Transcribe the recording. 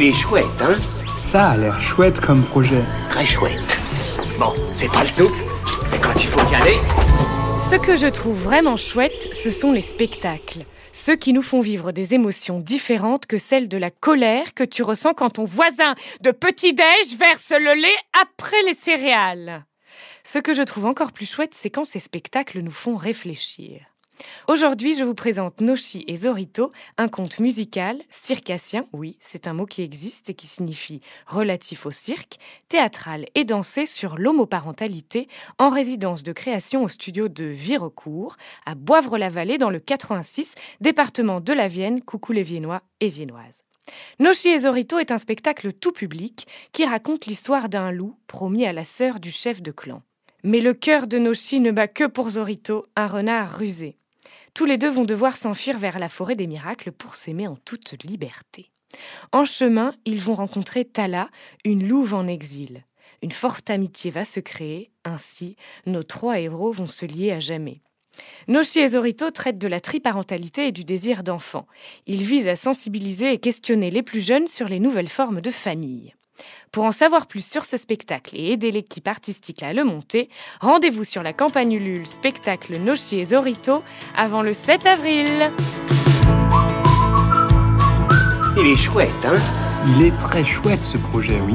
Il est chouette, hein Ça a l'air chouette comme projet. Très chouette. Bon, c'est pas le tout, mais quand il faut y aller... Ce que je trouve vraiment chouette, ce sont les spectacles. Ceux qui nous font vivre des émotions différentes que celles de la colère que tu ressens quand ton voisin de petit-déj verse le lait après les céréales. Ce que je trouve encore plus chouette, c'est quand ces spectacles nous font réfléchir. Aujourd'hui, je vous présente Noshi et Zorito, un conte musical, circassien, oui, c'est un mot qui existe et qui signifie relatif au cirque, théâtral et dansé sur l'homoparentalité, en résidence de création au studio de Virecourt, à Boivre-la-Vallée, dans le 86, département de la Vienne, coucou les Viennois et Viennoises. Noshi et Zorito est un spectacle tout public qui raconte l'histoire d'un loup promis à la sœur du chef de clan. Mais le cœur de Noshi ne bat que pour Zorito, un renard rusé. Tous les deux vont devoir s'enfuir vers la forêt des miracles pour s'aimer en toute liberté. En chemin, ils vont rencontrer Tala, une louve en exil. Une forte amitié va se créer, ainsi nos trois héros vont se lier à jamais. Noshi et Zorito traitent de la triparentalité et du désir d'enfant. Ils visent à sensibiliser et questionner les plus jeunes sur les nouvelles formes de famille. Pour en savoir plus sur ce spectacle et aider l'équipe artistique à le monter, rendez-vous sur la campagne Ulule spectacle Nochi et Zorito avant le 7 avril. Il est chouette, hein? Il est très chouette ce projet, oui.